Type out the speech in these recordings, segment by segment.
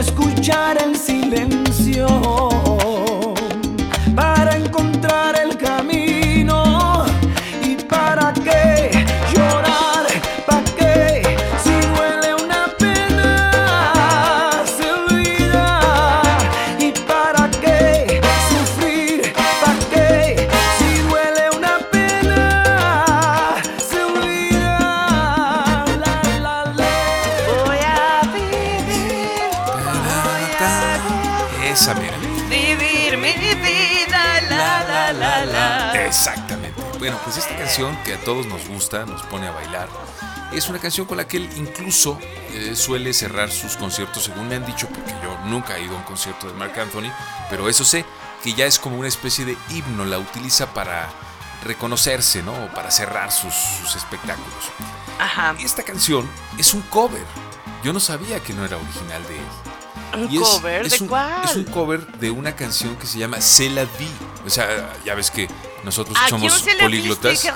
Escuchar el silencio Esa, mira. vivir mi vida, la la la la. Exactamente. Bueno, pues esta canción que a todos nos gusta, nos pone a bailar, es una canción con la que él incluso eh, suele cerrar sus conciertos, según me han dicho, porque yo nunca he ido a un concierto de Mark Anthony, pero eso sé, que ya es como una especie de himno, la utiliza para reconocerse, ¿no? O para cerrar sus, sus espectáculos. Ajá. Esta canción es un cover. Yo no sabía que no era original de él. ¿Un Y es- cover es de un- cuál? Es un cover de una canción que se llama C'est la vie. O sea, ya ves que nosotros somos se la políglotas. viste.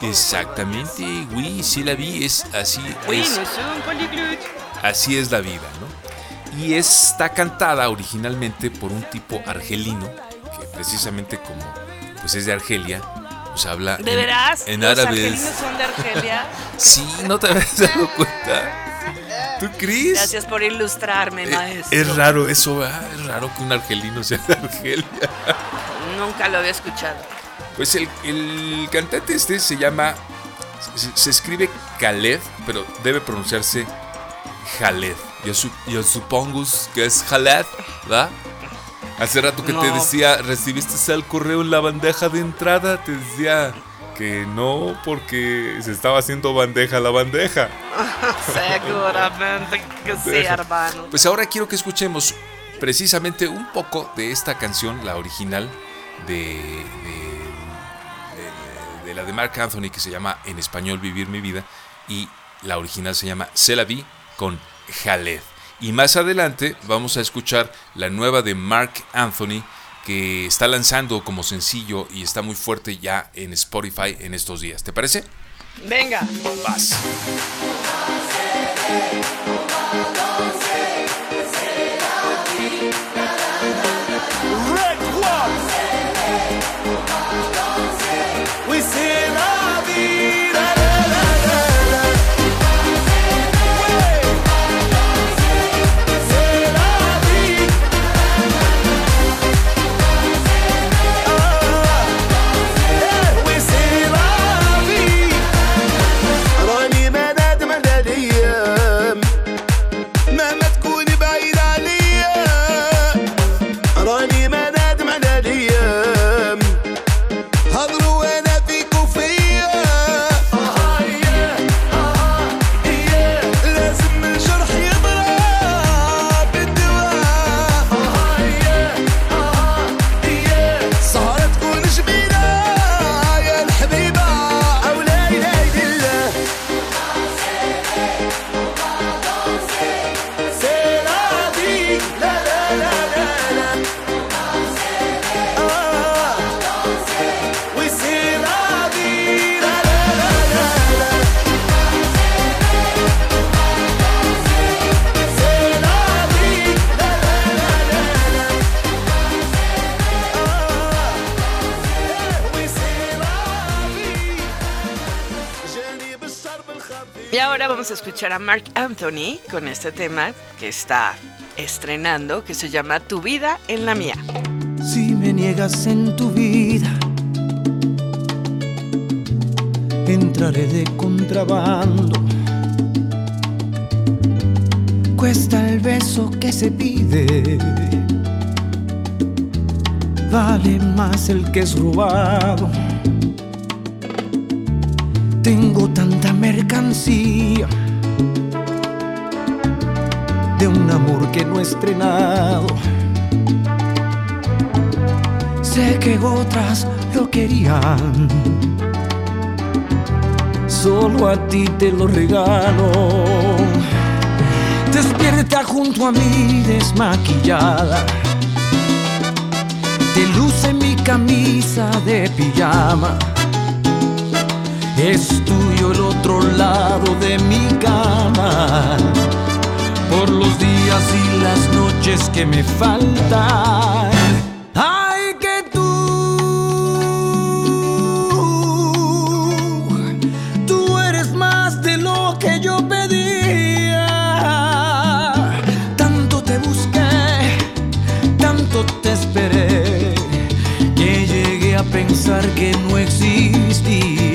Exactamente, oui, la vie, es así, Oui, es, sommes polyglottes. así es la vida, ¿no? Y está cantada originalmente por un tipo argelino, que precisamente como pues es de Argelia, pues habla ¿De en, veras? en ¿Los árabe. argelinos son de Argelia? Sí, no te habías dado cuenta. ¿Tú crees? Gracias por ilustrarme, Eh, maestro. Es raro eso, ¿verdad? Es raro que un argelino sea de Argelia. Nunca lo había escuchado. Pues el, el cantante este se llama. Se, se escribe Khaled, pero debe pronunciarse Khaled. Yo, su- yo supongo que es Khaled, ¿verdad? Hace rato que te decía, recibiste el correo en la bandeja de entrada, te decía que no, porque se estaba haciendo bandeja la bandeja. Seguramente que sí, hermano. Pues ahora quiero que escuchemos precisamente un poco de esta canción, la original de, de- de- de la de Mark Anthony que se llama en español Vivir mi vida y la original se llama Se la vi con Jaled. Y más adelante vamos a escuchar la nueva de Mark Anthony que está lanzando como sencillo y está muy fuerte ya en Spotify en estos días. ¿Te parece? Venga. Vas. Ahora vamos a escuchar a Mark Anthony con este tema que está estrenando, que se llama Tu vida en la mía. Si me niegas en tu vida, entraré de contrabando. Cuesta el beso que se pide, vale más el que es robado. Tengo tanta mercancía de un amor que no he estrenado. Sé que otras lo querían. Solo a ti te lo regalo. Despierta junto a mí desmaquillada. Te luce mi camisa de pijama. Es tuyo el otro lado de mi cama. Por los días y las noches que me faltan. Ay, que tú, tú eres más de lo que yo pedía. Tanto te busqué, tanto te esperé, que llegué a pensar que no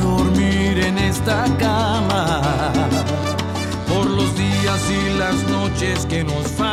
Dormir en esta cama por los días y las noches que nos faltan.